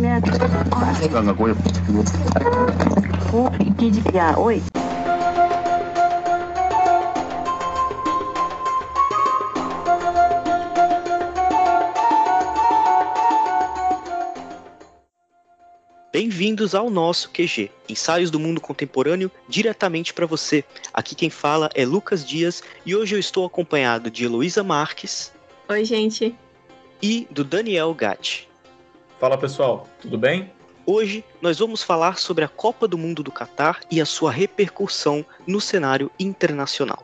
ね時間がこういうお一時やおい Bem-vindos ao nosso QG, Ensaios do Mundo Contemporâneo, diretamente para você. Aqui quem fala é Lucas Dias e hoje eu estou acompanhado de Heloísa Marques Oi, gente. e do Daniel Gatti. Fala pessoal, tudo bem? Hoje nós vamos falar sobre a Copa do Mundo do Catar e a sua repercussão no cenário internacional.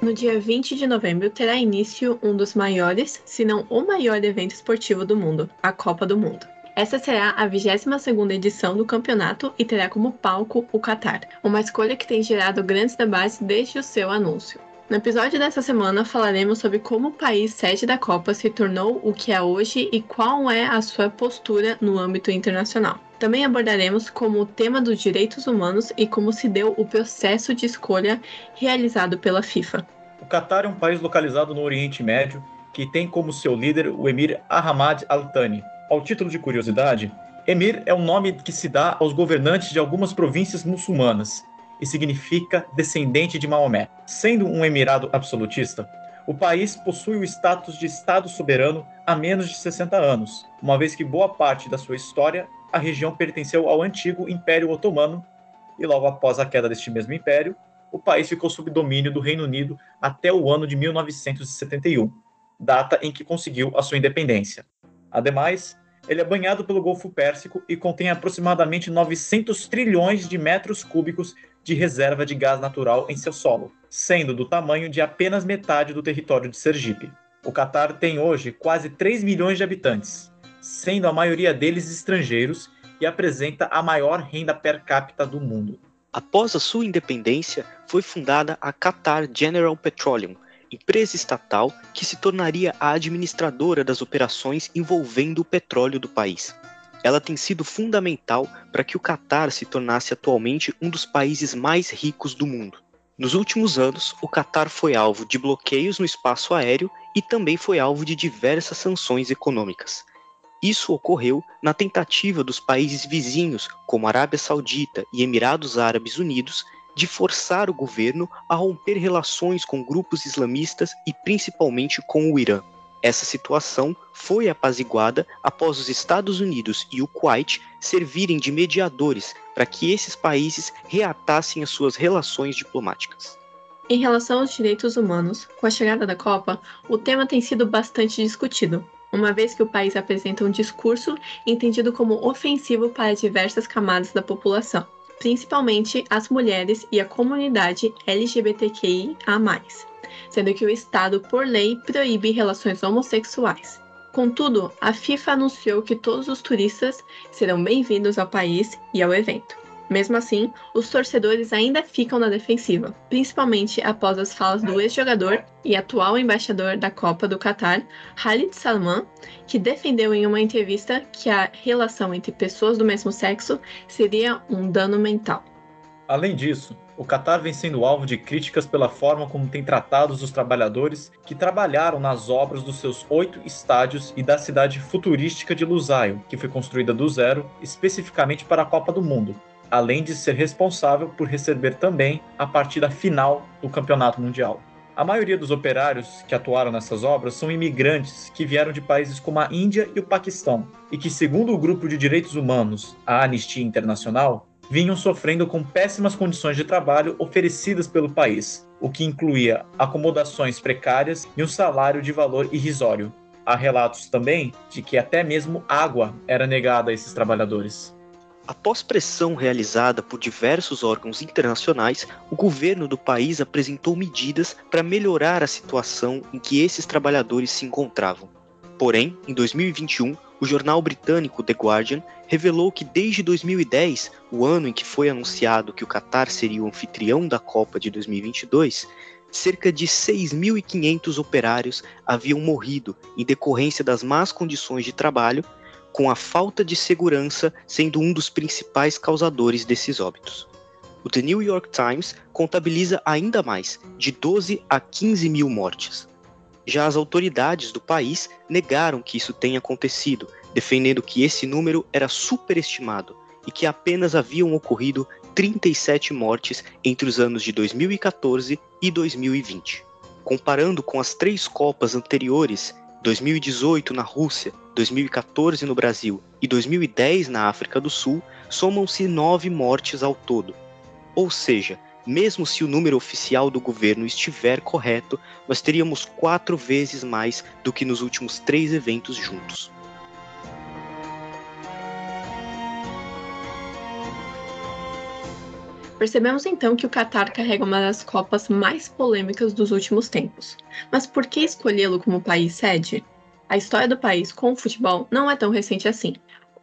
No dia 20 de novembro terá início um dos maiores, se não o maior evento esportivo do mundo, a Copa do Mundo. Essa será a 22ª edição do campeonato e terá como palco o Catar, uma escolha que tem gerado grandes debates desde o seu anúncio. No episódio dessa semana falaremos sobre como o país sede da Copa se tornou o que é hoje e qual é a sua postura no âmbito internacional. Também abordaremos como o tema dos direitos humanos e como se deu o processo de escolha realizado pela FIFA. O Catar é um país localizado no Oriente Médio que tem como seu líder o Emir Ahmad Al Thani. Ao título de curiosidade, Emir é um nome que se dá aos governantes de algumas províncias muçulmanas e significa descendente de Maomé. Sendo um emirado absolutista, o país possui o status de Estado soberano há menos de 60 anos, uma vez que boa parte da sua história a região pertenceu ao antigo Império Otomano e logo após a queda deste mesmo império, o país ficou sob domínio do Reino Unido até o ano de 1971, data em que conseguiu a sua independência. Ademais, ele é banhado pelo Golfo Pérsico e contém aproximadamente 900 trilhões de metros cúbicos de reserva de gás natural em seu solo, sendo do tamanho de apenas metade do território de Sergipe. O Catar tem hoje quase 3 milhões de habitantes, sendo a maioria deles estrangeiros e apresenta a maior renda per capita do mundo. Após a sua independência, foi fundada a Qatar General Petroleum, empresa estatal que se tornaria a administradora das operações envolvendo o petróleo do país. Ela tem sido fundamental para que o Catar se tornasse atualmente um dos países mais ricos do mundo. Nos últimos anos, o Catar foi alvo de bloqueios no espaço aéreo e também foi alvo de diversas sanções econômicas. Isso ocorreu na tentativa dos países vizinhos, como Arábia Saudita e Emirados Árabes Unidos, de forçar o governo a romper relações com grupos islamistas e principalmente com o Irã. Essa situação foi apaziguada após os Estados Unidos e o Kuwait servirem de mediadores para que esses países reatassem as suas relações diplomáticas. Em relação aos direitos humanos, com a chegada da Copa, o tema tem sido bastante discutido, uma vez que o país apresenta um discurso entendido como ofensivo para diversas camadas da população, principalmente as mulheres e a comunidade LGBTQIA, sendo que o Estado, por lei, proíbe relações homossexuais. Contudo, a FIFA anunciou que todos os turistas serão bem-vindos ao país e ao evento. Mesmo assim, os torcedores ainda ficam na defensiva, principalmente após as falas do ex-jogador e atual embaixador da Copa do Catar, Khalid Salman, que defendeu em uma entrevista que a relação entre pessoas do mesmo sexo seria um dano mental. Além disso, o Catar vem sendo alvo de críticas pela forma como tem tratado os trabalhadores que trabalharam nas obras dos seus oito estádios e da cidade futurística de Lusail, que foi construída do zero especificamente para a Copa do Mundo, além de ser responsável por receber também a partida final do Campeonato Mundial. A maioria dos operários que atuaram nessas obras são imigrantes que vieram de países como a Índia e o Paquistão, e que, segundo o grupo de direitos humanos, a Anistia Internacional, vinham sofrendo com péssimas condições de trabalho oferecidas pelo país, o que incluía acomodações precárias e um salário de valor irrisório. Há relatos também de que até mesmo água era negada a esses trabalhadores. Após pressão realizada por diversos órgãos internacionais, o governo do país apresentou medidas para melhorar a situação em que esses trabalhadores se encontravam. Porém, em 2021, o jornal britânico The Guardian revelou que desde 2010, o ano em que foi anunciado que o Qatar seria o anfitrião da Copa de 2022, cerca de 6.500 operários haviam morrido em decorrência das más condições de trabalho, com a falta de segurança sendo um dos principais causadores desses óbitos. O The New York Times contabiliza ainda mais, de 12 a 15 mil mortes. Já as autoridades do país negaram que isso tenha acontecido, defendendo que esse número era superestimado e que apenas haviam ocorrido 37 mortes entre os anos de 2014 e 2020. Comparando com as três Copas anteriores, 2018 na Rússia, 2014 no Brasil e 2010 na África do Sul, somam-se nove mortes ao todo. Ou seja, mesmo se o número oficial do governo estiver correto, nós teríamos quatro vezes mais do que nos últimos três eventos juntos. Percebemos então que o Qatar carrega uma das Copas mais polêmicas dos últimos tempos. Mas por que escolhê-lo como país sede? A história do país com o futebol não é tão recente assim.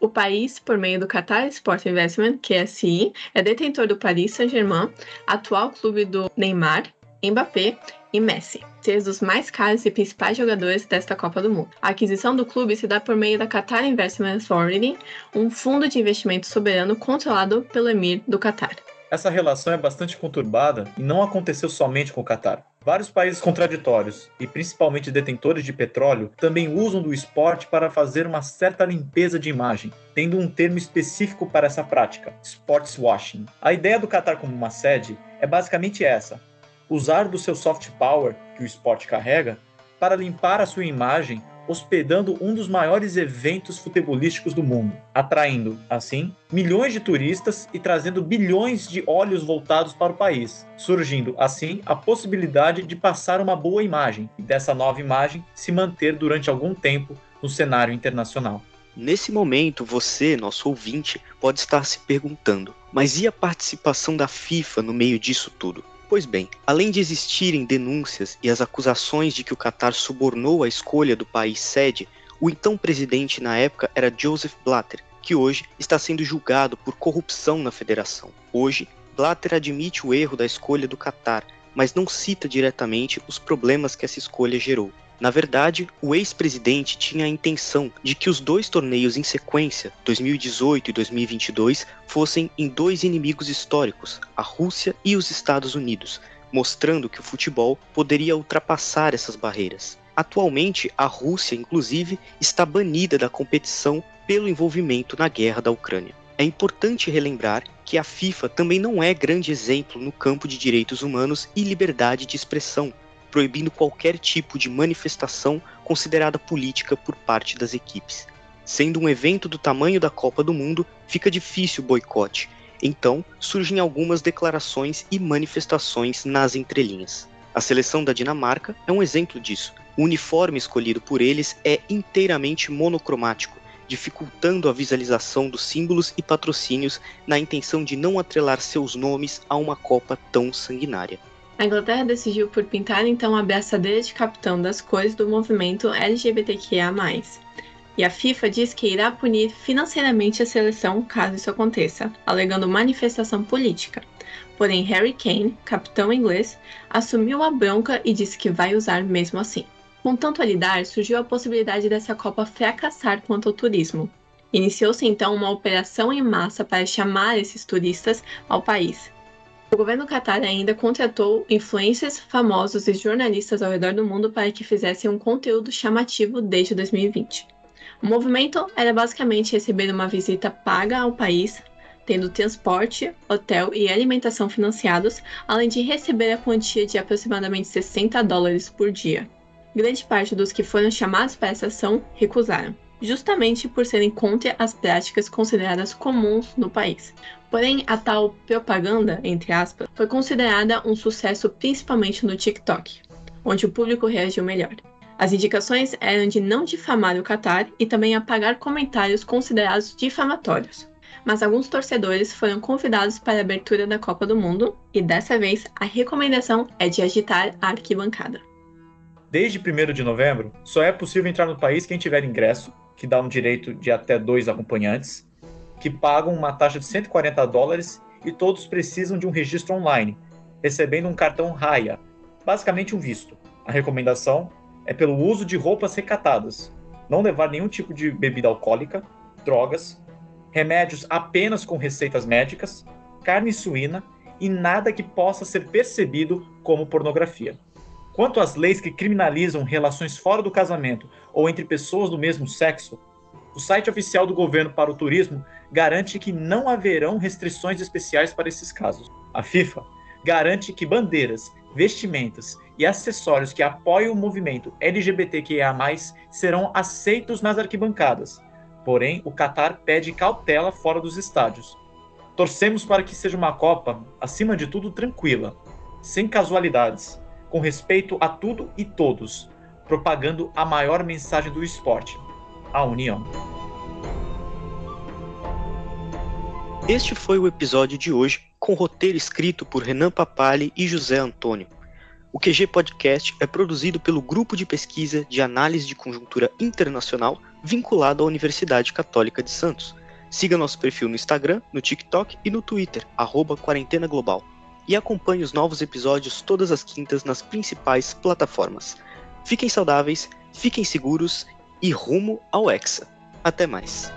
O país, por meio do Qatar Sport Investment, QSI, é detentor do Paris Saint-Germain, atual clube do Neymar, Mbappé e Messi, três dos mais caros e principais jogadores desta Copa do Mundo. A aquisição do clube se dá por meio da Qatar Investment Authority, um fundo de investimento soberano controlado pelo emir do Qatar. Essa relação é bastante conturbada e não aconteceu somente com o Qatar. Vários países contraditórios, e principalmente detentores de petróleo, também usam do esporte para fazer uma certa limpeza de imagem, tendo um termo específico para essa prática, sports washing. A ideia do Qatar como uma sede é basicamente essa: usar do seu soft power que o esporte carrega para limpar a sua imagem hospedando um dos maiores eventos futebolísticos do mundo, atraindo, assim, milhões de turistas e trazendo bilhões de olhos voltados para o país, surgindo, assim, a possibilidade de passar uma boa imagem e dessa nova imagem se manter durante algum tempo no cenário internacional. Nesse momento, você, nosso ouvinte, pode estar se perguntando: mas e a participação da FIFA no meio disso tudo? Pois bem, além de existirem denúncias e as acusações de que o Catar subornou a escolha do país sede, o então presidente na época era Joseph Blatter, que hoje está sendo julgado por corrupção na federação. Hoje, Blatter admite o erro da escolha do Catar, mas não cita diretamente os problemas que essa escolha gerou. Na verdade, o ex-presidente tinha a intenção de que os dois torneios em sequência, 2018 e 2022, fossem em dois inimigos históricos, a Rússia e os Estados Unidos, mostrando que o futebol poderia ultrapassar essas barreiras. Atualmente, a Rússia, inclusive, está banida da competição pelo envolvimento na guerra da Ucrânia. É importante relembrar que a FIFA também não é grande exemplo no campo de direitos humanos e liberdade de expressão, proibindo qualquer tipo de manifestação considerada política por parte das equipes. Sendo um evento do tamanho da Copa do Mundo, fica difícil o boicote, então surgem algumas declarações e manifestações nas entrelinhas. A seleção da Dinamarca é um exemplo disso. O uniforme escolhido por eles é inteiramente monocromático, dificultando a visualização dos símbolos e patrocínios na intenção de não atrelar seus nomes a uma Copa tão sanguinária. A Inglaterra decidiu por pintar então a abraçadeira de capitão das cores do movimento LGBTQIA+. E a FIFA diz que irá punir financeiramente a seleção caso isso aconteça, alegando manifestação política. Porém, Harry Kane, capitão inglês, assumiu a bronca e disse que vai usar mesmo assim. Com tanto a lidar, surgiu a possibilidade dessa Copa fracassar quanto ao turismo. Iniciou-se então uma operação em massa para chamar esses turistas ao país, o governo Qatar ainda contratou influencers, famosos e jornalistas ao redor do mundo para que fizessem um conteúdo chamativo desde 2020. O movimento era basicamente receber uma visita paga ao país, tendo transporte, hotel e alimentação financiados, além de receber a quantia de aproximadamente 60 dólares por dia. Grande parte dos que foram chamados para essa ação recusaram justamente por serem contra as práticas consideradas comuns no país. Porém, a tal propaganda, entre aspas, foi considerada um sucesso principalmente no TikTok, onde o público reagiu melhor. As indicações eram de não difamar o Qatar e também apagar comentários considerados difamatórios. Mas alguns torcedores foram convidados para a abertura da Copa do Mundo e dessa vez a recomendação é de agitar a arquibancada. Desde 1 de novembro, só é possível entrar no país quem tiver ingresso que dá um direito de até dois acompanhantes, que pagam uma taxa de 140 dólares e todos precisam de um registro online, recebendo um cartão Raya, basicamente um visto. A recomendação é pelo uso de roupas recatadas, não levar nenhum tipo de bebida alcoólica, drogas, remédios apenas com receitas médicas, carne suína e nada que possa ser percebido como pornografia. Quanto às leis que criminalizam relações fora do casamento ou entre pessoas do mesmo sexo, o site oficial do governo para o turismo garante que não haverão restrições especiais para esses casos. A FIFA garante que bandeiras, vestimentas e acessórios que apoiam o movimento LGBTQIA+, serão aceitos nas arquibancadas. Porém, o Qatar pede cautela fora dos estádios. Torcemos para que seja uma Copa, acima de tudo, tranquila, sem casualidades, com respeito a tudo e todos, propagando a maior mensagem do esporte, a união. Este foi o episódio de hoje, com roteiro escrito por Renan Papali e José Antônio. O QG Podcast é produzido pelo Grupo de Pesquisa de Análise de Conjuntura Internacional vinculado à Universidade Católica de Santos. Siga nosso perfil no Instagram, no TikTok e no Twitter, arroba Quarentena Global. E acompanhe os novos episódios todas as quintas nas principais plataformas. Fiquem saudáveis, fiquem seguros e rumo ao Hexa. Até mais.